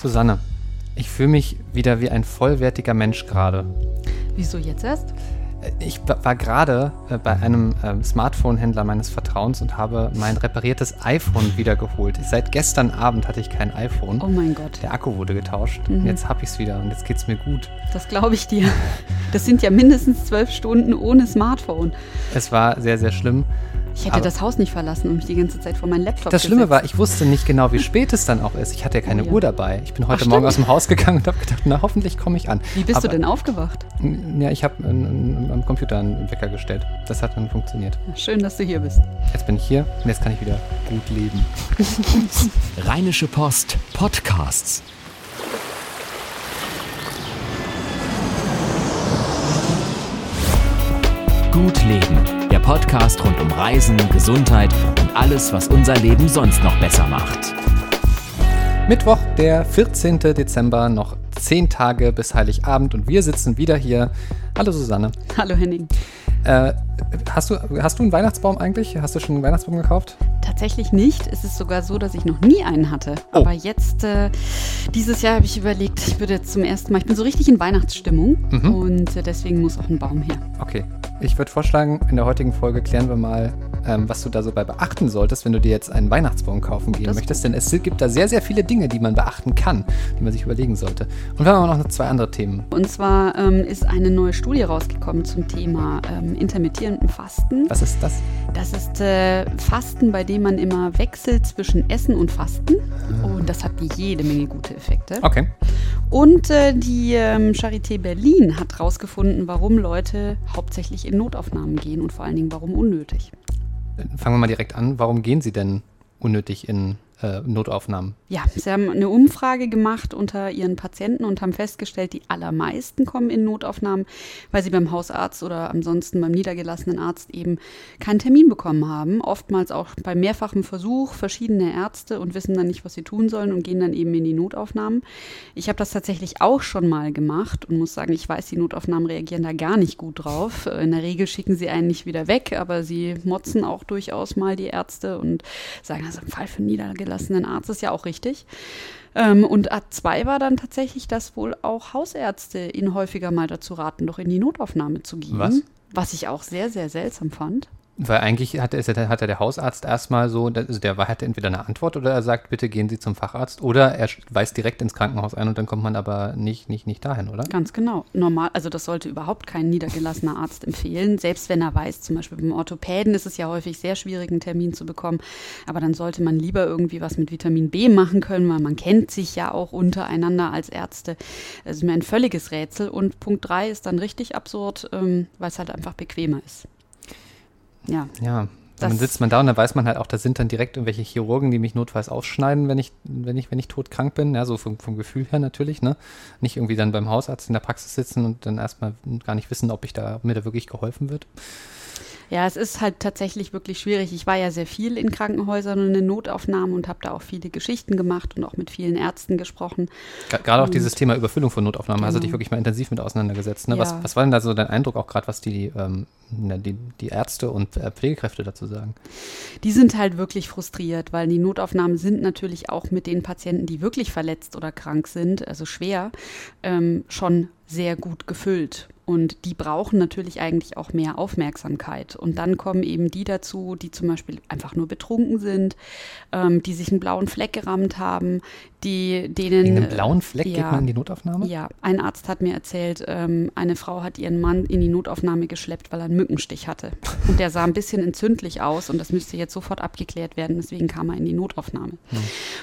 Susanne, ich fühle mich wieder wie ein vollwertiger Mensch gerade. Wieso jetzt erst? Ich war gerade äh, bei einem äh, Smartphone-Händler meines Vertrauens und habe mein repariertes iPhone wiedergeholt. Seit gestern Abend hatte ich kein iPhone. Oh mein Gott. Der Akku wurde getauscht. Mhm. Und jetzt habe ich es wieder und jetzt geht es mir gut. Das glaube ich dir. Das sind ja mindestens zwölf Stunden ohne Smartphone. Es war sehr, sehr schlimm. Ich hätte Aber das Haus nicht verlassen und mich die ganze Zeit vor meinen Laptop Das Schlimme war, ich wusste nicht genau, wie spät es dann auch ist. Ich hatte ja keine oh, ja. Uhr dabei. Ich bin heute Ach, Morgen aus dem Haus gegangen und habe gedacht, na hoffentlich komme ich an. Wie bist Aber, du denn aufgewacht? Ja, ich habe am Computer einen Wecker gestellt. Das hat dann funktioniert. Schön, dass du hier bist. Jetzt bin ich hier und jetzt kann ich wieder gut leben. Rheinische Post Podcasts. Gut leben Podcast rund um Reisen, Gesundheit und alles, was unser Leben sonst noch besser macht. Mittwoch, der 14. Dezember, noch zehn Tage bis Heiligabend und wir sitzen wieder hier. Hallo Susanne. Hallo Henning. Äh, hast, du, hast du einen Weihnachtsbaum eigentlich? Hast du schon einen Weihnachtsbaum gekauft? Tatsächlich nicht. Es ist sogar so, dass ich noch nie einen hatte. Oh. Aber jetzt, äh, dieses Jahr habe ich überlegt, ich würde jetzt zum ersten Mal, ich bin so richtig in Weihnachtsstimmung mhm. und äh, deswegen muss auch ein Baum her. Okay. Ich würde vorschlagen, in der heutigen Folge klären wir mal, ähm, was du da so bei beachten solltest, wenn du dir jetzt einen Weihnachtsbaum kaufen gehen das möchtest. Denn es gibt da sehr, sehr viele Dinge, die man beachten kann, die man sich überlegen sollte. Und wir haben auch noch zwei andere Themen. Und zwar ähm, ist eine neue Studie rausgekommen zum Thema ähm, intermittierenden Fasten. Was ist das? Das ist äh, Fasten, bei dem man immer wechselt zwischen Essen und Fasten. Ah. Und das hat jede Menge gute Effekte. Okay. Und äh, die ähm, Charité Berlin hat herausgefunden, warum Leute hauptsächlich in Notaufnahmen gehen und vor allen Dingen warum unnötig. Fangen wir mal direkt an. Warum gehen Sie denn unnötig in äh, Notaufnahmen. Ja, sie haben eine Umfrage gemacht unter ihren Patienten und haben festgestellt, die allermeisten kommen in Notaufnahmen, weil sie beim Hausarzt oder ansonsten beim niedergelassenen Arzt eben keinen Termin bekommen haben. Oftmals auch bei mehrfachem Versuch verschiedene Ärzte und wissen dann nicht, was sie tun sollen und gehen dann eben in die Notaufnahmen. Ich habe das tatsächlich auch schon mal gemacht und muss sagen, ich weiß, die Notaufnahmen reagieren da gar nicht gut drauf. In der Regel schicken sie einen nicht wieder weg, aber sie motzen auch durchaus mal die Ärzte und sagen, also im Fall für niedergelassene niedergelassenen Arztes, ja auch richtig. Ähm, und A2 war dann tatsächlich, dass wohl auch Hausärzte ihn häufiger mal dazu raten, doch in die Notaufnahme zu gehen. Was? Was ich auch sehr, sehr seltsam fand. Weil eigentlich hat, er, hat der Hausarzt erstmal so, also der hat entweder eine Antwort oder er sagt, bitte gehen Sie zum Facharzt oder er weist direkt ins Krankenhaus ein und dann kommt man aber nicht, nicht, nicht dahin, oder? Ganz genau. Normal, also das sollte überhaupt kein niedergelassener Arzt empfehlen, selbst wenn er weiß, zum Beispiel beim Orthopäden ist es ja häufig sehr schwierig, einen Termin zu bekommen, aber dann sollte man lieber irgendwie was mit Vitamin B machen können, weil man kennt sich ja auch untereinander als Ärzte. Das ist mir ein völliges Rätsel und Punkt 3 ist dann richtig absurd, ähm, weil es halt einfach bequemer ist. Ja. Ja. dann sitzt man da und dann weiß man halt auch, da sind dann direkt irgendwelche Chirurgen, die mich notfalls ausschneiden, wenn ich, wenn ich, wenn ich todkrank bin. Ja, so vom, vom Gefühl her natürlich, ne? Nicht irgendwie dann beim Hausarzt in der Praxis sitzen und dann erstmal gar nicht wissen, ob ich da, ob mir da wirklich geholfen wird. Ja, es ist halt tatsächlich wirklich schwierig. Ich war ja sehr viel in Krankenhäusern und in Notaufnahmen und habe da auch viele Geschichten gemacht und auch mit vielen Ärzten gesprochen. Gerade auch dieses Thema Überfüllung von Notaufnahmen, genau. hast du dich wirklich mal intensiv mit auseinandergesetzt. Ne? Ja. Was, was war denn da so dein Eindruck, auch gerade was die, ähm, die, die Ärzte und äh, Pflegekräfte dazu sagen? Die sind halt wirklich frustriert, weil die Notaufnahmen sind natürlich auch mit den Patienten, die wirklich verletzt oder krank sind, also schwer, ähm, schon sehr gut gefüllt. Und die brauchen natürlich eigentlich auch mehr Aufmerksamkeit. Und dann kommen eben die dazu, die zum Beispiel einfach nur betrunken sind, ähm, die sich einen blauen Fleck gerammt haben, die denen. In einem blauen Fleck ja, geht man in die Notaufnahme? Ja, ein Arzt hat mir erzählt, ähm, eine Frau hat ihren Mann in die Notaufnahme geschleppt, weil er einen Mückenstich hatte. Und der sah ein bisschen entzündlich aus und das müsste jetzt sofort abgeklärt werden. Deswegen kam er in die Notaufnahme. Hm.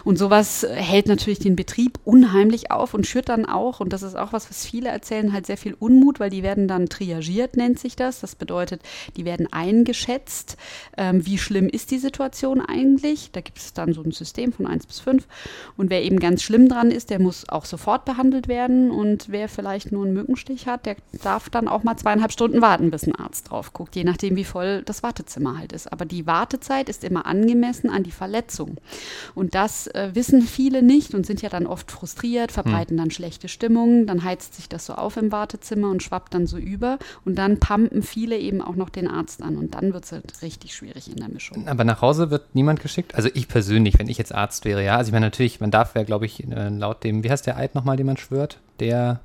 Und sowas hält natürlich den Betrieb unheimlich auf und schürt dann auch, und das ist auch was, was viele erzählen, halt sehr viel Unmut, weil die werden dann triagiert, nennt sich das. Das bedeutet, die werden eingeschätzt. Ähm, wie schlimm ist die Situation eigentlich? Da gibt es dann so ein System von 1 bis 5. Und wer eben ganz schlimm dran ist, der muss auch sofort behandelt werden. Und wer vielleicht nur einen Mückenstich hat, der darf dann auch mal zweieinhalb Stunden warten, bis ein Arzt drauf guckt, je nachdem, wie voll das Wartezimmer halt ist. Aber die Wartezeit ist immer angemessen an die Verletzung. Und das äh, wissen viele nicht und sind ja dann oft frustriert, verbreiten hm. dann schlechte Stimmung. Dann heizt sich das so auf im Wartezimmer und schwappt schwappt dann so über und dann pumpen viele eben auch noch den Arzt an und dann wird es halt richtig schwierig in der Mischung. Aber nach Hause wird niemand geschickt? Also ich persönlich, wenn ich jetzt Arzt wäre, ja. Also ich meine natürlich, man darf ja, glaube ich, äh, laut dem, wie heißt der Eid nochmal, den man schwört? Der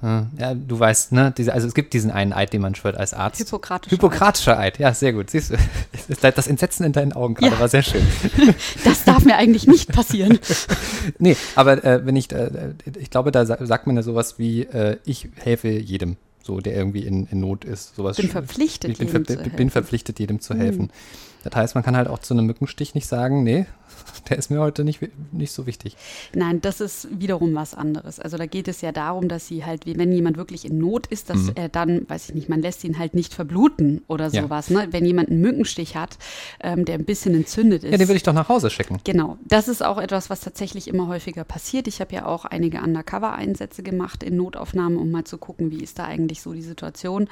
ja, du weißt, ne? Diese, also es gibt diesen einen Eid, den man schwört als Arzt. Hippokratischer, Hippokratischer Eid. Eid. Ja, sehr gut. Siehst du, das Entsetzen in deinen Augen gerade ja. war sehr schön. Das darf mir eigentlich nicht passieren. nee, aber äh, wenn ich, äh, ich glaube, da sagt man ja sowas wie, äh, ich helfe jedem, so der irgendwie in, in Not ist. Sowas bin verpflichtet, ich bin, jedem ver bin verpflichtet, jedem zu helfen. Hm. Das heißt, man kann halt auch zu einem Mückenstich nicht sagen, nee, der ist mir heute nicht, nicht so wichtig. Nein, das ist wiederum was anderes. Also da geht es ja darum, dass sie halt, wenn jemand wirklich in Not ist, dass mhm. er dann, weiß ich nicht, man lässt ihn halt nicht verbluten oder sowas. Ja. Ne? Wenn jemand einen Mückenstich hat, ähm, der ein bisschen entzündet ist. Ja, den würde ich doch nach Hause schicken. Genau. Das ist auch etwas, was tatsächlich immer häufiger passiert. Ich habe ja auch einige Undercover-Einsätze gemacht in Notaufnahmen, um mal zu gucken, wie ist da eigentlich so die Situation.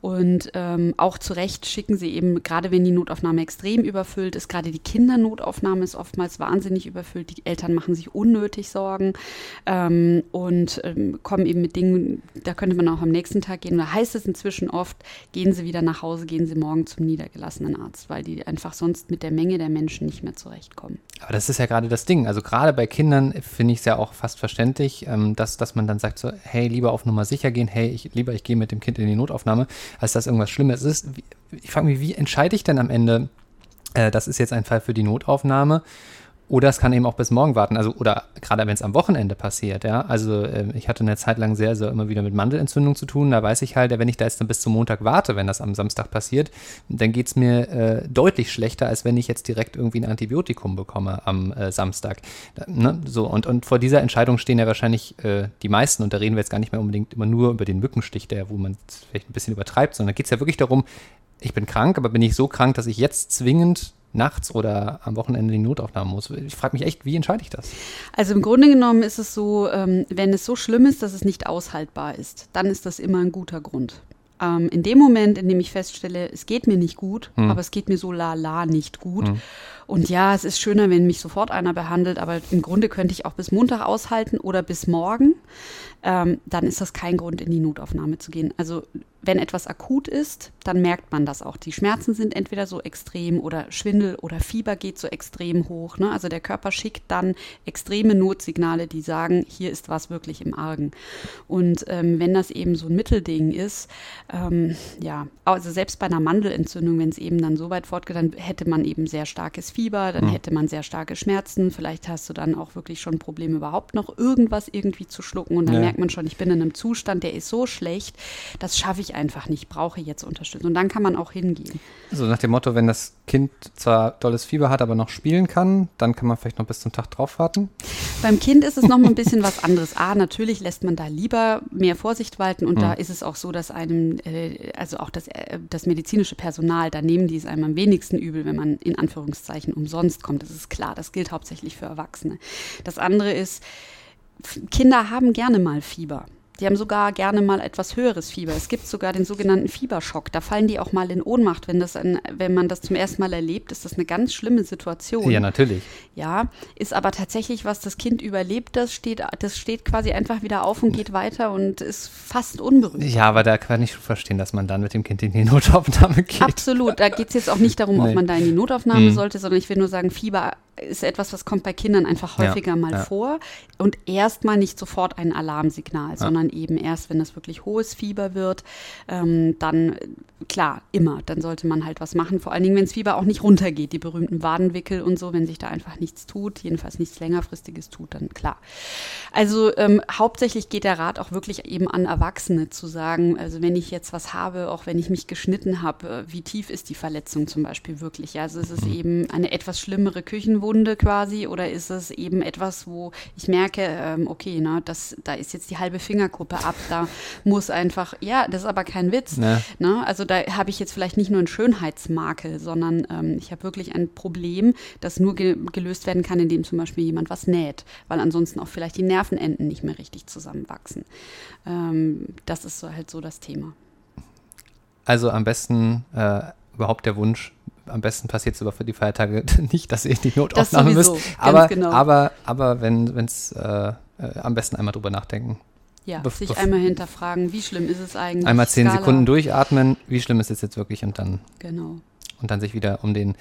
Und ähm, auch zu Recht schicken sie eben, gerade wenn die Notaufnahme extrem überfüllt ist, gerade die Kindernotaufnahme ist oftmals wahnsinnig überfüllt. Die Eltern machen sich unnötig Sorgen ähm, und ähm, kommen eben mit Dingen, da könnte man auch am nächsten Tag gehen. Da heißt es inzwischen oft, gehen Sie wieder nach Hause, gehen Sie morgen zum niedergelassenen Arzt, weil die einfach sonst mit der Menge der Menschen nicht mehr zurechtkommen. Aber das ist ja gerade das Ding. Also gerade bei Kindern finde ich es ja auch fast verständlich, ähm, dass, dass man dann sagt so, hey, lieber auf Nummer sicher gehen, hey, ich, lieber ich gehe mit dem Kind in die Notaufnahme, als dass irgendwas Schlimmes ist. Ich frage mich, wie entscheide ich denn am Ende, äh, das ist jetzt ein Fall für die Notaufnahme oder es kann eben auch bis morgen warten. Also, oder gerade wenn es am Wochenende passiert, ja. Also äh, ich hatte eine Zeit lang sehr, sehr immer wieder mit Mandelentzündung zu tun. Da weiß ich halt, wenn ich da jetzt dann bis zum Montag warte, wenn das am Samstag passiert, dann geht es mir äh, deutlich schlechter, als wenn ich jetzt direkt irgendwie ein Antibiotikum bekomme am äh, Samstag. Da, ne? So, und, und vor dieser Entscheidung stehen ja wahrscheinlich äh, die meisten, und da reden wir jetzt gar nicht mehr unbedingt immer nur über den Mückenstich, der, wo man vielleicht ein bisschen übertreibt, sondern da geht es ja wirklich darum, ich bin krank, aber bin ich so krank, dass ich jetzt zwingend nachts oder am Wochenende die Notaufnahme muss. Ich frage mich echt, wie entscheide ich das? Also im Grunde genommen ist es so, ähm, wenn es so schlimm ist, dass es nicht aushaltbar ist, dann ist das immer ein guter Grund. Ähm, in dem Moment, in dem ich feststelle, es geht mir nicht gut, hm. aber es geht mir so la la nicht gut. Hm. Und ja, es ist schöner, wenn mich sofort einer behandelt, aber im Grunde könnte ich auch bis Montag aushalten oder bis morgen. Ähm, dann ist das kein Grund, in die Notaufnahme zu gehen. Also wenn etwas akut ist, dann merkt man das auch. Die Schmerzen sind entweder so extrem oder Schwindel oder Fieber geht so extrem hoch. Ne? Also der Körper schickt dann extreme Notsignale, die sagen, hier ist was wirklich im Argen. Und ähm, wenn das eben so ein Mittelding ist, ähm, ja, also selbst bei einer Mandelentzündung, wenn es eben dann so weit fortgeht, dann hätte man eben sehr starkes Fieber, dann mhm. hätte man sehr starke Schmerzen. Vielleicht hast du dann auch wirklich schon Probleme, überhaupt noch irgendwas irgendwie zu schlucken. Und dann ja. merkt man schon, ich bin in einem Zustand, der ist so schlecht, das schaffe ich einfach nicht, brauche jetzt Unterstützung. Und dann kann man auch hingehen. So nach dem Motto, wenn das Kind zwar dolles Fieber hat, aber noch spielen kann, dann kann man vielleicht noch bis zum Tag drauf warten. Beim Kind ist es noch mal ein bisschen was anderes. A, natürlich lässt man da lieber mehr Vorsicht walten und hm. da ist es auch so, dass einem, äh, also auch das, äh, das medizinische Personal, da nehmen die es einem am wenigsten übel, wenn man in Anführungszeichen umsonst kommt. Das ist klar, das gilt hauptsächlich für Erwachsene. Das andere ist, Kinder haben gerne mal Fieber. Die haben sogar gerne mal etwas höheres Fieber. Es gibt sogar den sogenannten Fieberschock. Da fallen die auch mal in Ohnmacht. Wenn, das ein, wenn man das zum ersten Mal erlebt, ist das eine ganz schlimme Situation. Ja, natürlich. Ja, ist aber tatsächlich, was das Kind überlebt, das steht, das steht quasi einfach wieder auf und geht weiter und ist fast unberührt. Ja, aber da kann ich schon verstehen, dass man dann mit dem Kind in die Notaufnahme geht. Absolut. Da geht es jetzt auch nicht darum, nee. ob man da in die Notaufnahme mhm. sollte, sondern ich will nur sagen, Fieber ist etwas, was kommt bei Kindern einfach häufiger ja, mal ja. vor und erstmal nicht sofort ein Alarmsignal, ja. sondern eben erst, wenn es wirklich hohes Fieber wird, ähm, dann klar, immer, dann sollte man halt was machen, vor allen Dingen, wenn das Fieber auch nicht runtergeht, die berühmten Wadenwickel und so, wenn sich da einfach nichts tut, jedenfalls nichts längerfristiges tut, dann klar. Also ähm, hauptsächlich geht der Rat auch wirklich eben an Erwachsene zu sagen, also wenn ich jetzt was habe, auch wenn ich mich geschnitten habe, äh, wie tief ist die Verletzung zum Beispiel wirklich? Also es ist mhm. eben eine etwas schlimmere Küchenwunde, Wunde quasi oder ist es eben etwas, wo ich merke, ähm, okay, ne, das, da ist jetzt die halbe Fingerkuppe ab, da muss einfach, ja, das ist aber kein Witz. Ne? Ne? Also da habe ich jetzt vielleicht nicht nur einen Schönheitsmakel, sondern ähm, ich habe wirklich ein Problem, das nur ge gelöst werden kann, indem zum Beispiel jemand was näht, weil ansonsten auch vielleicht die Nervenenden nicht mehr richtig zusammenwachsen. Ähm, das ist so halt so das Thema. Also am besten äh, überhaupt der Wunsch, am besten passiert es aber für die Feiertage nicht, dass ihr in die Notaufnahme müsst. Aber, genau. aber, aber wenn es äh, äh, am besten einmal drüber nachdenken. Ja, Bef- sich einmal hinterfragen, wie schlimm ist es eigentlich? Einmal zehn Skala. Sekunden durchatmen, wie schlimm ist es jetzt wirklich und dann Genau. und dann sich wieder um den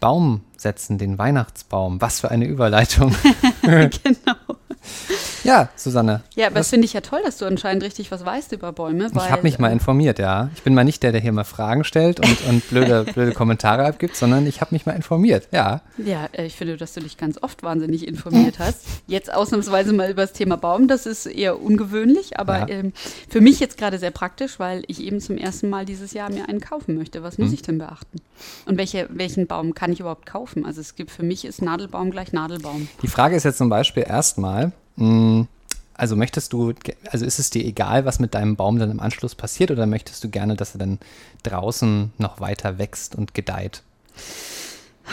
Baum setzen, den Weihnachtsbaum. Was für eine Überleitung. genau. Ja, Susanne. Ja, aber Was- das finde ich ja toll, dass du anscheinend richtig was weißt über Bäume. Ich habe mich mal äh, informiert, ja. Ich bin mal nicht der, der hier mal Fragen stellt und, und blöde, blöde Kommentare abgibt, sondern ich habe mich mal informiert, ja. Ja, äh, ich finde, dass du dich ganz oft wahnsinnig informiert hast. Jetzt ausnahmsweise mal über das Thema Baum, das ist eher ungewöhnlich, aber Ja. ähm, für mich jetzt gerade sehr praktisch, weil ich eben zum ersten Mal dieses Jahr mir einen kaufen möchte. Was muss Hm. ich denn beachten? Und welche, welchen Baum kann ich überhaupt kaufen? Also es gibt für mich ist Nadelbaum gleich Nadelbaum. Die Frage ist jetzt zum Beispiel erstmal, mh, also möchtest du, also ist es dir egal, was mit deinem Baum dann im Anschluss passiert oder möchtest du gerne, dass er dann draußen noch weiter wächst und gedeiht?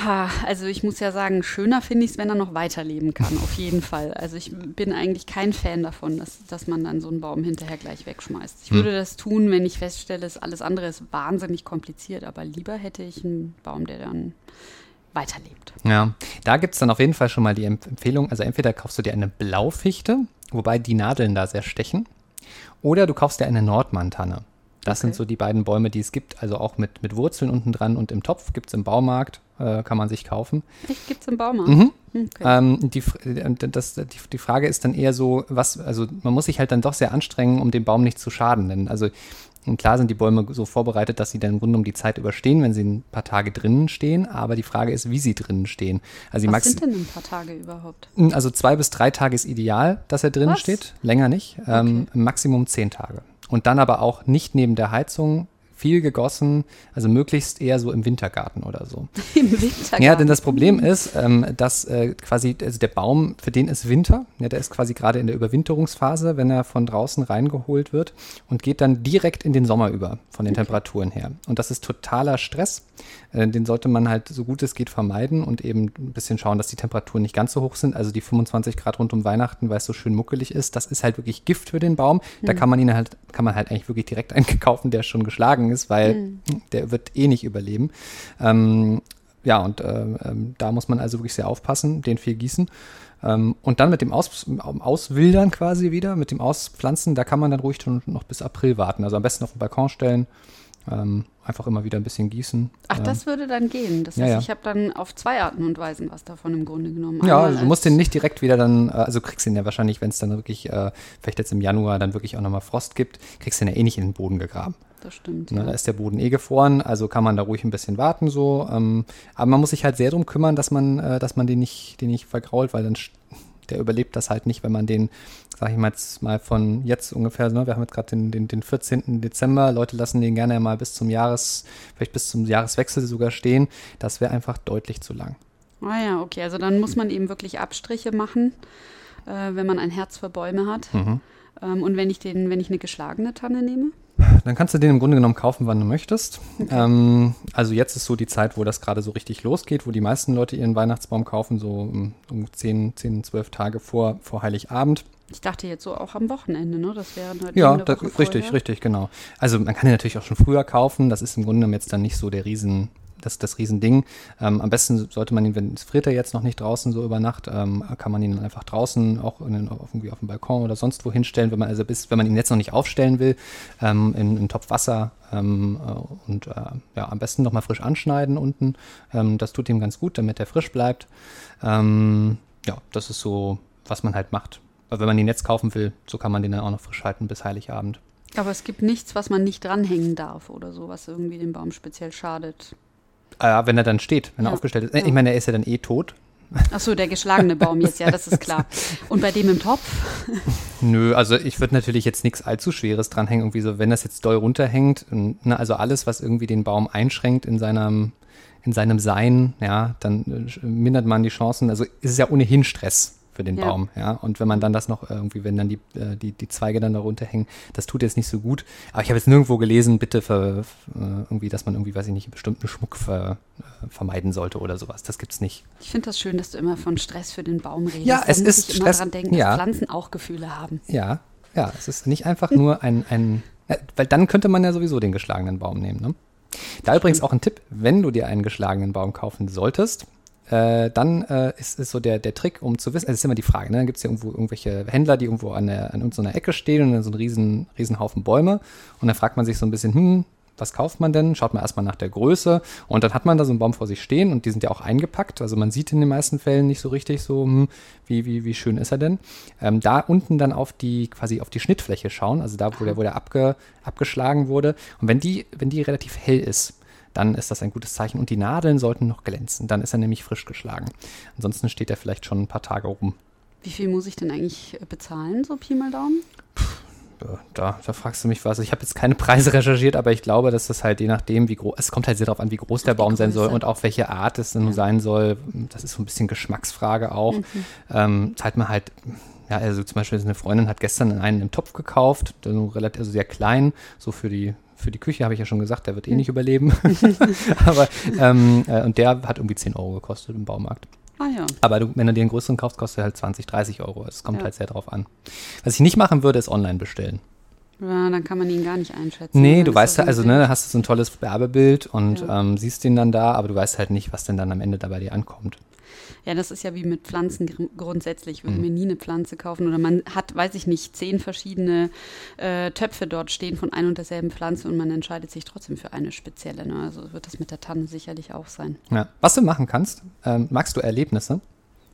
Ha, also ich muss ja sagen, schöner finde ich es, wenn er noch weiterleben kann, auf jeden Fall. Also ich bin eigentlich kein Fan davon, dass, dass man dann so einen Baum hinterher gleich wegschmeißt. Ich Hm. würde das tun, wenn ich feststelle, dass alles andere ist wahnsinnig kompliziert, aber lieber hätte ich einen Baum, der dann weiterlebt. Ja, da gibt es dann auf jeden Fall schon mal die Emp- Empfehlung, also entweder kaufst du dir eine Blaufichte, wobei die Nadeln da sehr stechen, oder du kaufst dir eine Nordmantanne. Das sind Okay. so die beiden Bäume, die es gibt, also auch mit, mit Wurzeln unten dran und im Topf gibt es im Baumarkt, äh, kann man sich kaufen. Echt, gibt's im Baumarkt? Mhm. Okay. Ähm, die, äh, das, die, die Frage ist dann eher so, was, also man muss sich halt dann doch sehr anstrengen, um dem Baum nicht zu schaden. Denn also und klar sind die Bäume so vorbereitet, dass sie dann im Grunde um die Zeit überstehen, wenn sie ein paar Tage drinnen stehen. Aber die Frage ist, wie sie drinnen stehen. Also Was sind denn ein paar Tage überhaupt? also zwei bis drei Tage ist ideal, dass er drinnen Was? steht. Länger nicht. Ähm, Maximum zehn Tage. Und dann aber auch nicht neben der Heizung, viel gegossen, also möglichst eher so im Wintergarten oder so. Im Winter. Ja, denn das Problem ist, ähm, dass äh, quasi also der Baum, für den ist Winter, ja, der ist quasi gerade in der Überwinterungsphase, wenn er von draußen reingeholt wird und geht dann direkt in den Sommer über, von den Temperaturen her. Und das ist totaler Stress. Äh, den sollte man halt so gut es geht vermeiden und eben ein bisschen schauen, dass die Temperaturen nicht ganz so hoch sind. Also die 25 Grad rund um Weihnachten, weil es so schön muckelig ist, das ist halt wirklich Gift für den Baum. Da kann man ihn halt, kann man halt eigentlich wirklich direkt einen kaufen, der schon geschlagen ist, weil der wird eh nicht überleben. Ähm, ja, und äh, ähm, da muss man also wirklich sehr aufpassen, den viel gießen. Ähm, und dann mit dem Aus, Auswildern quasi wieder, mit dem Auspflanzen, da kann man dann ruhig schon noch bis April warten. Also am besten auf den Balkon stellen, ähm, einfach immer wieder ein bisschen gießen. Ach, Ähm, das würde dann gehen. Das ja, heißt, ja. ich habe dann auf zwei Arten und Weisen was davon im Grunde genommen. Ja, also du musst den nicht direkt wieder dann, äh, also kriegst den ja wahrscheinlich, wenn es dann wirklich, äh, vielleicht jetzt im Januar dann wirklich auch nochmal Frost gibt, kriegst den ja eh nicht in den Boden gegraben. Das stimmt. Ne, da Ja. ist der Boden eh gefroren, also kann man da ruhig ein bisschen warten so. Ähm, aber man muss sich halt sehr drum kümmern, dass man, äh, dass man den nicht, den nicht vergrault, weil dann der überlebt das halt nicht, wenn man den, sag ich mal jetzt mal von jetzt ungefähr, ne, wir haben jetzt gerade den, den, den 14. Dezember, Leute lassen den gerne mal bis zum Jahres, vielleicht bis zum Jahreswechsel sogar stehen. Das wäre einfach deutlich zu lang. Ah ja, okay. Also dann muss man eben wirklich Abstriche machen, äh, wenn man ein Herz für Bäume hat. Mhm. Ähm, und wenn ich den, wenn ich eine geschlagene Tanne nehme? Dann kannst du den im Grunde genommen kaufen, wann du möchtest. Ähm, also jetzt ist so die Zeit, wo das gerade so richtig losgeht, wo die meisten Leute ihren Weihnachtsbaum kaufen, so um, um 10, 10, 12 Tage vor, vor Heiligabend. Ich dachte jetzt so auch am Wochenende, ne? Das wäre halt Ja, da, richtig, richtig, genau. Also man kann den natürlich auch schon früher kaufen. Das ist im Grunde genommen jetzt dann nicht so der Riesen, das, das Riesending. Ähm, am besten sollte man ihn, wenn es friert er jetzt noch nicht draußen so über Nacht, ähm, kann man ihn einfach draußen auch in irgendwie auf dem Balkon oder sonst wo hinstellen, wenn man also bis, wenn man ihn jetzt noch nicht aufstellen will, ähm, in einen Topf Wasser ähm, äh, und äh, ja, am besten noch mal frisch anschneiden unten. Ähm, das tut ihm ganz gut, damit er frisch bleibt. Ähm, ja, das ist so, was man halt macht. Weil wenn man ihn jetzt kaufen will, so kann man den dann auch noch frisch halten bis Heiligabend. Aber es gibt nichts, was man nicht dranhängen darf oder so, was irgendwie dem Baum speziell schadet. Äh, wenn er dann steht, wenn er Ja, aufgestellt ist. Äh. Ich meine, er ist ja dann eh tot. Ach so, der geschlagene Baum jetzt, ja, das ist klar. Und bei dem im Topf? Nö, also ich würde natürlich jetzt nichts allzu Schweres dranhängen, irgendwie so, wenn das jetzt doll runterhängt, und, ne, also alles, was irgendwie den Baum einschränkt in seinem, in seinem Sein, ja, dann äh, mindert man die Chancen. Also ist es ja ohnehin Stress für den Ja. Baum, ja. Und wenn man dann das noch irgendwie, wenn dann die, äh, die, die Zweige dann da runterhängen, das tut jetzt nicht so gut. Aber ich habe jetzt nirgendwo gelesen, bitte für, äh, irgendwie, dass man irgendwie, weiß ich nicht, bestimmten Schmuck ver, äh, vermeiden sollte oder sowas. Das gibt's nicht. Ich finde das schön, dass du immer von Stress für den Baum redest. Ja, es ist ich immer Stress- dran denken, ja. dass Pflanzen auch Gefühle haben. Ja, ja, es ist nicht einfach nur ein, ein weil dann könnte man ja sowieso den geschlagenen Baum nehmen. Ne? Da übrigens auch ein Tipp, wenn du dir einen geschlagenen Baum kaufen solltest, äh, dann äh, ist es so der, der Trick, um zu wissen, es ist immer die Frage, ne? gibt es ja irgendwo irgendwelche Händler, die irgendwo an, der, an so einer Ecke stehen und dann so ein riesen, riesen Haufen Bäume und dann fragt man sich so ein bisschen, hm, was kauft man denn? Schaut man erstmal nach der Größe und dann hat man da so einen Baum vor sich stehen und die sind ja auch eingepackt. Also man sieht in den meisten Fällen nicht so richtig so, hm, wie, wie, wie schön ist er denn. Ähm, da unten dann auf die, quasi auf die Schnittfläche schauen, also da, wo der, wo der abge, abgeschlagen wurde. Und wenn die, wenn die relativ hell ist, dann ist das ein gutes Zeichen. Und die Nadeln sollten noch glänzen. Dann ist er nämlich frisch geschlagen. Ansonsten steht er vielleicht schon ein paar Tage rum. Wie viel muss ich denn eigentlich bezahlen, so Pi mal Daumen? da, da fragst du mich was. Ich habe jetzt keine Preise recherchiert, aber ich glaube, dass das halt je nachdem, wie groß, es kommt halt sehr darauf an, wie groß der Baum sein soll und auch welche Art es dann ja. sein soll. Das ist so ein bisschen Geschmacksfrage auch. Mhm. Ähm, zahlt man halt, ja, also zum Beispiel eine Freundin hat gestern einen im Topf gekauft, relativ, also sehr klein, so für die für die Küche habe ich ja schon gesagt, der wird eh nicht überleben. aber ähm, äh, und der hat irgendwie 10 Euro gekostet im Baumarkt. Ah, ja. Aber du, wenn du dir einen größeren kaufst, kostet er halt 20, 30 Euro. Es kommt ja. halt sehr drauf an. Was ich nicht machen würde, ist online bestellen. Ja, dann kann man ihn gar nicht einschätzen. Nee, du weißt ja, also ne, hast du so ein tolles Werbebild und ja. ähm, siehst ihn dann da, aber du weißt halt nicht, was denn dann am Ende da bei dir ankommt. Ja, das ist ja wie mit Pflanzen grundsätzlich. Ich würde mhm. mir nie eine Pflanze kaufen oder man hat, weiß ich nicht, zehn verschiedene äh, Töpfe dort stehen von ein und derselben Pflanze und man entscheidet sich trotzdem für eine spezielle. Ne? Also wird das mit der Tanne sicherlich auch sein. Ja. Was du machen kannst, ähm, magst du Erlebnisse?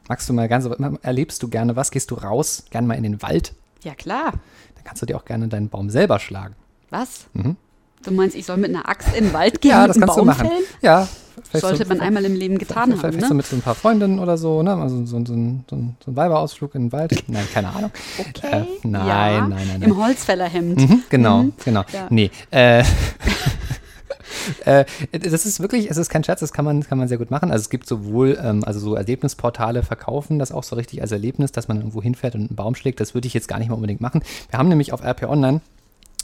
Magst du mal ganz, erlebst du gerne was? Gehst du raus, gerne mal in den Wald? Ja, klar. Dann kannst du dir auch gerne deinen Baum selber schlagen. Was? Mhm. Du meinst, ich soll mit einer Axt in den Wald gehen? Ja, das kannst Baum du machen. Fällen? Ja. Sollte so, man einmal im Leben getan haben. Vielleicht ne? so mit so ein paar Freundinnen oder so, ne? Also so, so, ein, so, ein, so ein Weiberausflug in den Wald. Nein, keine Ahnung. Okay. Äh, nein, ja. nein, nein, nein, Im Holzfällerhemd. Mhm, genau, mhm. genau. Ja. Nee. Äh, äh, das ist wirklich, es ist kein Scherz, das kann man, kann man sehr gut machen. Also es gibt sowohl, ähm, also so Erlebnisportale verkaufen das auch so richtig als Erlebnis, dass man irgendwo hinfährt und einen Baum schlägt. Das würde ich jetzt gar nicht mal unbedingt machen. Wir haben nämlich auf RP Online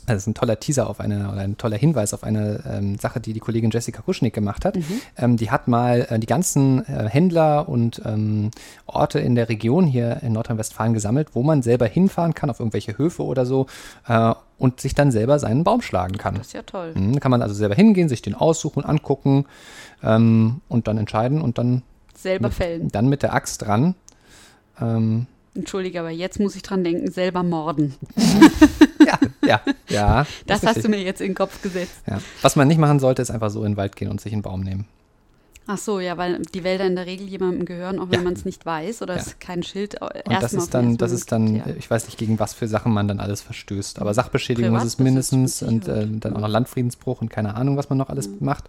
das ist ein toller Teaser auf eine, oder ein toller Hinweis auf eine ähm, Sache, die die Kollegin Jessica Kuschnick gemacht hat. Mhm. Ähm, die hat mal äh, die ganzen äh, Händler und ähm, Orte in der Region hier in Nordrhein-Westfalen gesammelt, wo man selber hinfahren kann, auf irgendwelche Höfe oder so, äh, und sich dann selber seinen Baum schlagen kann. Das ist ja toll. Mhm, kann man also selber hingehen, sich den aussuchen, angucken ähm, und dann entscheiden und dann selber mit, fällen. Dann mit der Axt dran. Ähm, Entschuldige, aber jetzt muss ich dran denken, selber morden. ja, ja, ja. Das, das hast du mir jetzt in den Kopf gesetzt. Ja. Was man nicht machen sollte, ist einfach so in den Wald gehen und sich einen Baum nehmen. Ach so, ja, weil die Wälder in der Regel jemandem gehören, auch wenn ja. man es nicht weiß oder ja. es kein Schild und das ist dann, das ist dann, ja. ich weiß nicht, gegen was für Sachen man dann alles verstößt. Aber Sachbeschädigung ist es mindestens und äh, dann auch noch Landfriedensbruch und keine Ahnung, was man noch alles mhm. macht.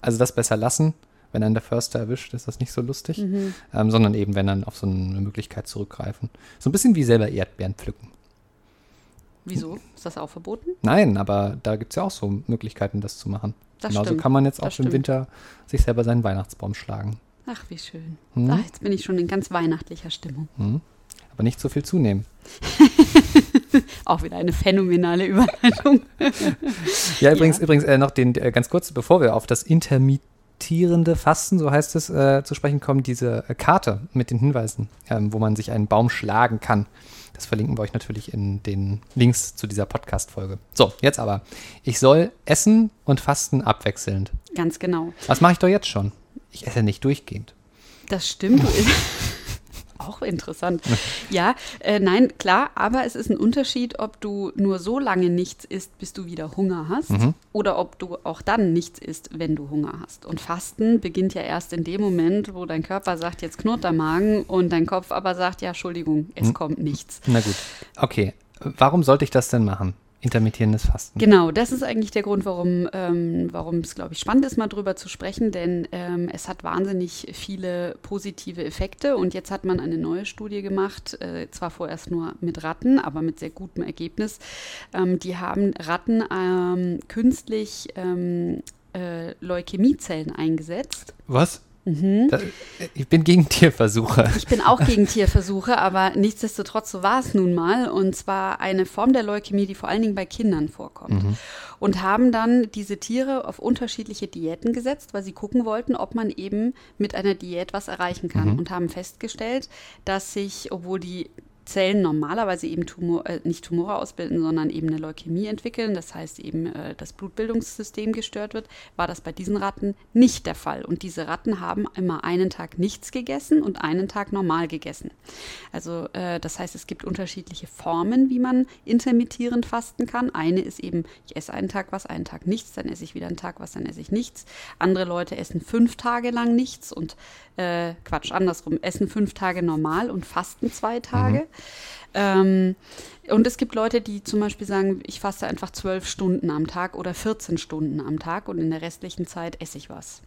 Also das besser lassen. Wenn einen der Förster erwischt, ist das nicht so lustig, mhm. ähm, sondern eben, wenn dann auf so eine Möglichkeit zurückgreifen. So ein bisschen wie selber Erdbeeren pflücken. Wieso? Ist das auch verboten? Nein, aber da gibt es ja auch so Möglichkeiten, das zu machen. Das Genauso stimmt. kann man jetzt auch im. Winter sich selber seinen Weihnachtsbaum schlagen. Ach, wie schön. Hm? Ach, jetzt bin ich schon in ganz weihnachtlicher Stimmung. Hm? Aber nicht so viel zunehmen. auch wieder eine phänomenale Überleitung. ja, übrigens, ja. übrigens äh, noch den, äh, ganz kurz, bevor wir auf das intermittierende Fasten, so heißt es, äh, zu sprechen kommen, diese äh, Karte mit den Hinweisen, ähm, wo man sich einen Baum schlagen kann. Das verlinken wir euch natürlich in den Links zu dieser Podcast-Folge. So, jetzt aber. Ich soll essen und fasten abwechselnd. Ganz genau. Was mache ich doch jetzt schon? Ich esse nicht durchgehend. Das stimmt. auch interessant. Ja, äh, nein, klar, aber es ist ein Unterschied, ob du nur so lange nichts isst, bis du wieder Hunger hast, Mhm. oder ob du auch dann nichts isst, wenn du Hunger hast. Und Fasten beginnt ja erst in dem Moment, wo dein Körper sagt, jetzt knurrt der Magen und dein Kopf aber sagt, ja, Entschuldigung, es Mhm. kommt nichts. Na gut. Okay. Warum sollte ich das denn machen? Intermittierendes Fasten. Genau, das ist eigentlich der Grund, warum, ähm, warum es, glaube ich, spannend ist, mal drüber zu sprechen, denn ähm, es hat wahnsinnig viele positive Effekte und jetzt hat man eine neue Studie gemacht, äh, zwar vorerst nur mit Ratten, aber mit sehr gutem Ergebnis. Ähm, die haben Ratten ähm, künstlich ähm, äh, Leukämiezellen eingesetzt. Was? Mhm. Da, ich bin gegen Tierversuche. Ich bin auch gegen Tierversuche, aber nichtsdestotrotz, so war es nun mal. Und zwar eine Form der Leukämie, die vor allen Dingen bei Kindern vorkommt. Mhm. Und haben dann diese Tiere auf unterschiedliche Diäten gesetzt, weil sie gucken wollten, ob man eben mit einer Diät was erreichen kann. Mhm. Und haben festgestellt, dass sich, obwohl die Zellen normalerweise eben Tumor, äh, nicht Tumore ausbilden, sondern eben eine Leukämie entwickeln, das heißt eben äh, das Blutbildungssystem gestört wird, war das bei diesen Ratten nicht der Fall. Und diese Ratten haben immer einen Tag nichts gegessen und einen Tag normal gegessen. Also äh, das heißt, es gibt unterschiedliche Formen, wie man intermittierend fasten kann. Eine ist eben, ich esse einen Tag was, einen Tag nichts, dann esse ich wieder einen Tag was, dann esse ich nichts. Andere Leute essen fünf Tage lang nichts und äh, Quatsch, andersrum, essen fünf Tage normal und fasten zwei Tage. Mhm. Ähm, und es gibt Leute, die zum Beispiel sagen, ich faste einfach zwölf Stunden am Tag oder 14 Stunden am Tag und in der restlichen Zeit esse ich was.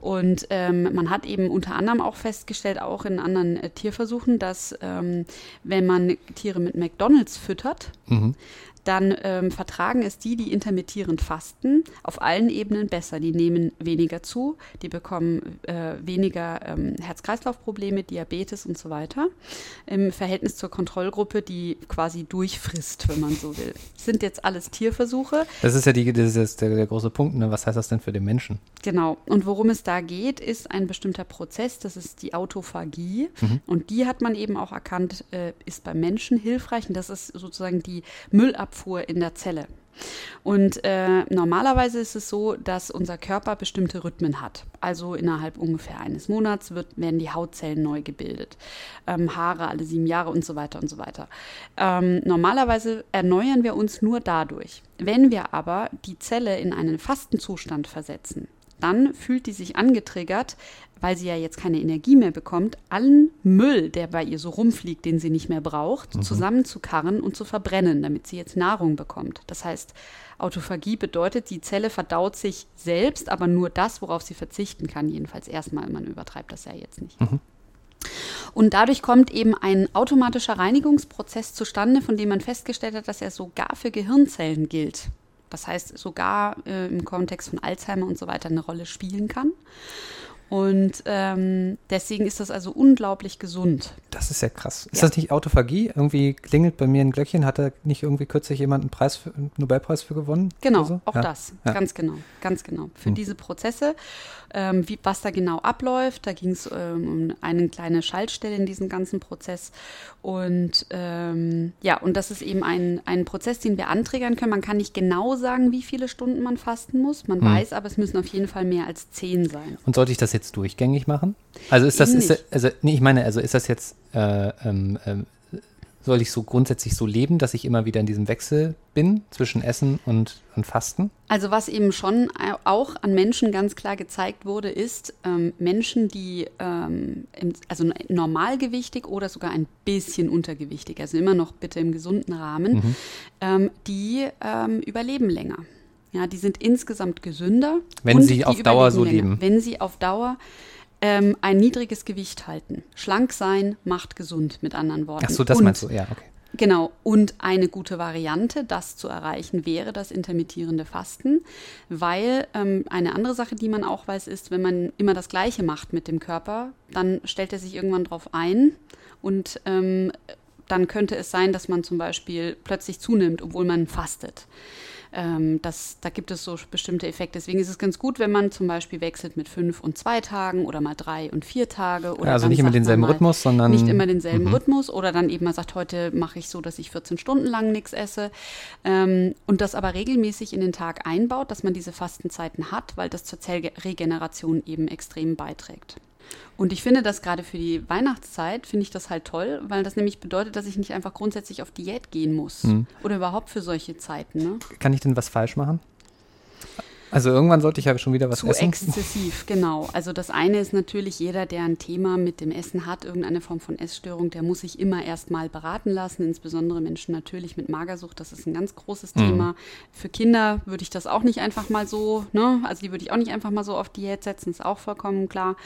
Und ähm, man hat eben unter anderem auch festgestellt, auch in anderen äh, Tierversuchen, dass ähm, wenn man Tiere mit McDonalds füttert, mhm dann ähm, vertragen es die, die intermittierend fasten, auf allen Ebenen besser. Die nehmen weniger zu, die bekommen äh, weniger ähm, Herz-Kreislauf-Probleme, Diabetes und so weiter. Im Verhältnis zur Kontrollgruppe, die quasi durchfrisst, wenn man so will. Das sind jetzt alles Tierversuche. Das ist ja die, das ist der, der große Punkt. Ne? Was heißt das denn für den Menschen? Genau. Und worum es da geht, ist ein bestimmter Prozess, das ist die Autophagie. Mhm. Und die hat man eben auch erkannt, äh, ist beim Menschen hilfreich. Und das ist sozusagen die Müllabfuhr Abfuhr in der Zelle. Und äh, normalerweise ist es so, dass unser Körper bestimmte Rhythmen hat. Also innerhalb ungefähr eines Monats wird, werden die Hautzellen neu gebildet, ähm, Haare alle sieben Jahre und so weiter und so weiter. Ähm, normalerweise erneuern wir uns nur dadurch. Wenn wir aber die Zelle in einen Fastenzustand versetzen, dann fühlt die sich angetriggert, weil sie ja jetzt keine Energie mehr bekommt, allen Müll, der bei ihr so rumfliegt, den sie nicht mehr braucht, mhm. zusammenzukarren und zu verbrennen, damit sie jetzt Nahrung bekommt. Das heißt, Autophagie bedeutet, die Zelle verdaut sich selbst, aber nur das, worauf sie verzichten kann. Jedenfalls erstmal, man übertreibt das ja jetzt nicht. Mhm. Und dadurch kommt eben ein automatischer Reinigungsprozess zustande, von dem man festgestellt hat, dass er sogar für Gehirnzellen gilt. Das heißt, sogar äh, im Kontext von Alzheimer und so weiter eine Rolle spielen kann. Und ähm, deswegen ist das also unglaublich gesund. Das ist ja krass. Ist ja. das nicht Autophagie? Irgendwie klingelt bei mir ein Glöckchen. Hat da nicht irgendwie kürzlich jemand einen, Preis für, einen Nobelpreis für gewonnen? Genau, so? auch ja. das. Ja. Ganz genau. Ganz genau. Für hm. diese Prozesse, ähm, wie, was da genau abläuft, da ging es ähm, um eine kleine Schaltstelle in diesem ganzen Prozess. Und ähm, ja, und das ist eben ein, ein Prozess, den wir anträgern können. Man kann nicht genau sagen, wie viele Stunden man fasten muss. Man hm. weiß aber, es müssen auf jeden Fall mehr als zehn sein. Und sollte ich das jetzt durchgängig machen? Also ist das, ist, also nee, ich meine, also ist das jetzt, äh, ähm, äh, soll ich so grundsätzlich so leben, dass ich immer wieder in diesem Wechsel bin zwischen Essen und, und Fasten? Also was eben schon auch an Menschen ganz klar gezeigt wurde, ist ähm, Menschen, die ähm, im, also normalgewichtig oder sogar ein bisschen untergewichtig, also immer noch bitte im gesunden Rahmen, mhm. ähm, die ähm, überleben länger. Ja, die sind insgesamt gesünder. Wenn sie auf Dauer so länger. leben. Wenn sie auf Dauer ähm, ein niedriges Gewicht halten. Schlank sein macht gesund, mit anderen Worten. Ach so, das Und, meinst du, ja, okay. Genau. Und eine gute Variante, das zu erreichen, wäre das intermittierende Fasten, weil ähm, eine andere Sache, die man auch weiß, ist, wenn man immer das Gleiche macht mit dem Körper, dann stellt er sich irgendwann drauf ein und ähm, dann könnte es sein, dass man zum Beispiel plötzlich zunimmt, obwohl man fastet ähm, das, da gibt es so bestimmte Effekte. Deswegen ist es ganz gut, wenn man zum Beispiel wechselt mit fünf und zwei Tagen oder mal drei und vier Tage. Oder ja, also nicht immer denselben Rhythmus, sondern. Nicht immer denselben mhm. Rhythmus oder dann eben mal sagt, heute mache ich so, dass ich 14 Stunden lang nichts esse. Ähm, und das aber regelmäßig in den Tag einbaut, dass man diese Fastenzeiten hat, weil das zur Zellregeneration eben extrem beiträgt. Und ich finde das gerade für die Weihnachtszeit, finde ich das halt toll, weil das nämlich bedeutet, dass ich nicht einfach grundsätzlich auf Diät gehen muss. Mhm. Oder überhaupt für solche Zeiten. Ne? Kann ich denn was falsch machen? Also irgendwann sollte ich ja schon wieder was Zu essen. Zu exzessiv, genau. Also das eine ist natürlich, jeder, der ein Thema mit dem Essen hat, irgendeine Form von Essstörung, der muss sich immer erstmal beraten lassen, insbesondere Menschen natürlich mit Magersucht, das ist ein ganz großes mhm. Thema. Für Kinder würde ich das auch nicht einfach mal so, ne, also die würde ich auch nicht einfach mal so auf Diät setzen, ist auch vollkommen klar.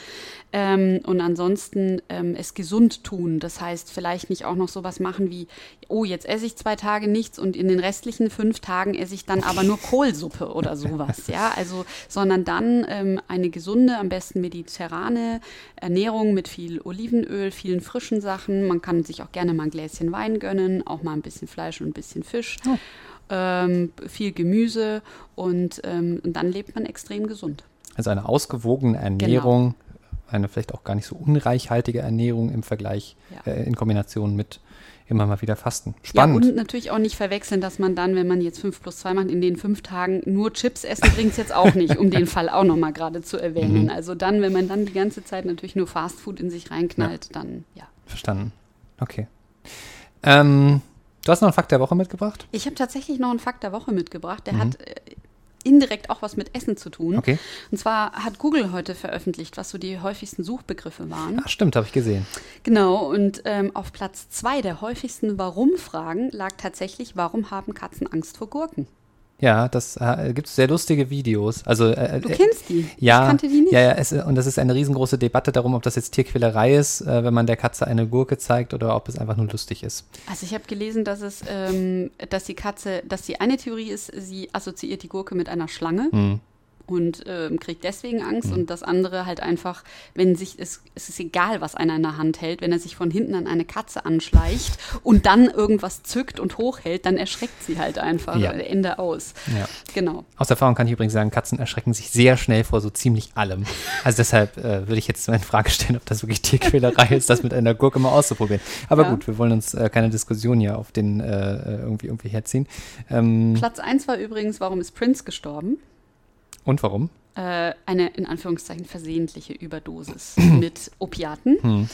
Ähm, und ansonsten ähm, es gesund tun, das heißt vielleicht nicht auch noch sowas machen wie, oh, jetzt esse ich zwei Tage nichts und in den restlichen fünf Tagen esse ich dann aber nur Kohlsuppe oder sowas, ja ja, also, sondern dann ähm, eine gesunde, am besten mediterrane Ernährung mit viel Olivenöl, vielen frischen Sachen. Man kann sich auch gerne mal ein Gläschen Wein gönnen, auch mal ein bisschen Fleisch und ein bisschen Fisch. Oh. Ähm, viel Gemüse und, ähm, und dann lebt man extrem gesund. Also eine ausgewogene Ernährung genau eine vielleicht auch gar nicht so unreichhaltige Ernährung im Vergleich Ja. äh, in Kombination mit immer mal wieder Fasten. Spannend. Ja, und natürlich auch nicht verwechseln, dass man dann, wenn man jetzt 5 plus 2 macht, in den fünf Tagen nur Chips essen, bringt es jetzt auch nicht, um den Fall auch nochmal gerade zu erwähnen. Mhm. Also dann, wenn man dann die ganze Zeit natürlich nur Fastfood in sich reinknallt, dann ja. Verstanden. Okay. Ähm, du hast noch einen Fakt der Woche mitgebracht? Ich habe tatsächlich noch einen Fakt der Woche mitgebracht, der Mhm. hat äh, indirekt auch was mit Essen zu tun. Okay. Und zwar hat Google heute veröffentlicht, was so die häufigsten Suchbegriffe waren. Ach, stimmt, habe ich gesehen. Genau, und ähm, auf Platz zwei der häufigsten Warum-Fragen lag tatsächlich, warum haben Katzen Angst vor Gurken? Ja, das äh, gibt sehr lustige Videos. Also äh, Du äh, kennst die? Ja, Ich kannte die nicht. ja, ja, es, und das ist eine riesengroße Debatte darum, ob das jetzt Tierquälerei ist, äh, wenn man der Katze eine Gurke zeigt oder ob es einfach nur lustig ist. Also ich habe gelesen, dass es, ähm, dass die Katze, dass die eine Theorie ist, sie assoziiert die Gurke mit einer Schlange Hm. Und ähm, kriegt deswegen Angst und das andere halt einfach, wenn sich es, es ist egal, was einer in der Hand hält, wenn er sich von hinten an eine Katze anschleicht und dann irgendwas zückt und hochhält, dann erschreckt sie halt einfach. Ja. Ende aus. Ja. Genau. Aus Erfahrung kann ich übrigens sagen, Katzen erschrecken sich sehr schnell vor so ziemlich allem. Also deshalb äh, würde ich jetzt in Frage stellen, ob das wirklich Tierquälerei ist, das mit einer Gurke mal auszuprobieren. Aber Ja. gut, wir wollen uns äh, keine Diskussion hier auf den äh, irgendwie irgendwie herziehen. Ähm, Platz eins war übrigens, warum ist Prince gestorben? Und warum? äh, eine in Anführungszeichen versehentliche Überdosis mit Opiaten. Hm.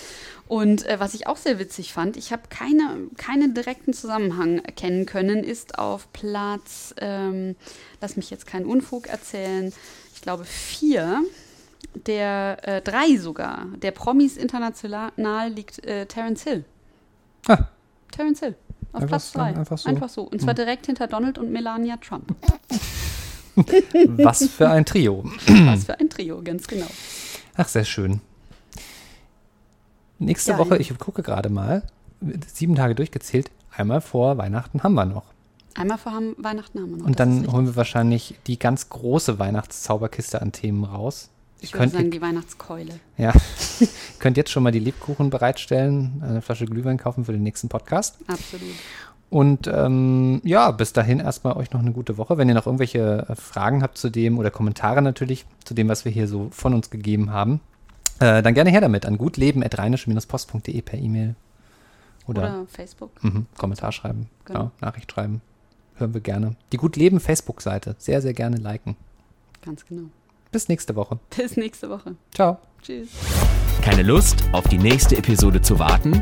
Und äh, was ich auch sehr witzig fand, ich habe keine, keinen direkten Zusammenhang erkennen können, ist auf Platz, ähm, lass mich jetzt keinen Unfug erzählen, ich glaube vier, der äh, drei sogar, der Promis international liegt äh, Terence Hill. Ah. Terence Hill. Auf Einfach Platz drei. einfach so. Einfach so. Und zwar direkt hinter Donald und Melania Trump. Was für ein Trio. Was für ein Trio, ganz genau. Ach, sehr schön. Nächste Ja, Woche, ich gucke gerade mal, sieben Tage durchgezählt, einmal vor Weihnachten haben wir noch. Einmal vor Weihnachten haben wir noch. Und dann holen wir wahrscheinlich die ganz große Weihnachtszauberkiste an Themen raus. Ich Ihr würde könnt, sagen, die Weihnachtskeule. ja, ihr könnt jetzt schon mal die Lebkuchen bereitstellen, eine Flasche Glühwein kaufen für den nächsten Podcast. Absolut. Und ähm, ja, bis dahin erstmal euch noch eine gute Woche. Wenn ihr noch irgendwelche äh, Fragen habt zu dem oder Kommentare natürlich zu dem, was wir hier so von uns gegeben haben, äh, dann gerne her damit an gutleben.rheinische-post.de per E-Mail oder, Oder, Facebook. Mhm, Kommentar schreiben, Genau. ja, Nachricht schreiben. Hören wir gerne. Die Gut Leben Facebook-Seite. Sehr, sehr gerne liken. Ganz genau. Bis nächste Woche. Bis nächste Woche. Ciao. Tschüss. Keine Lust, auf die nächste Episode zu warten?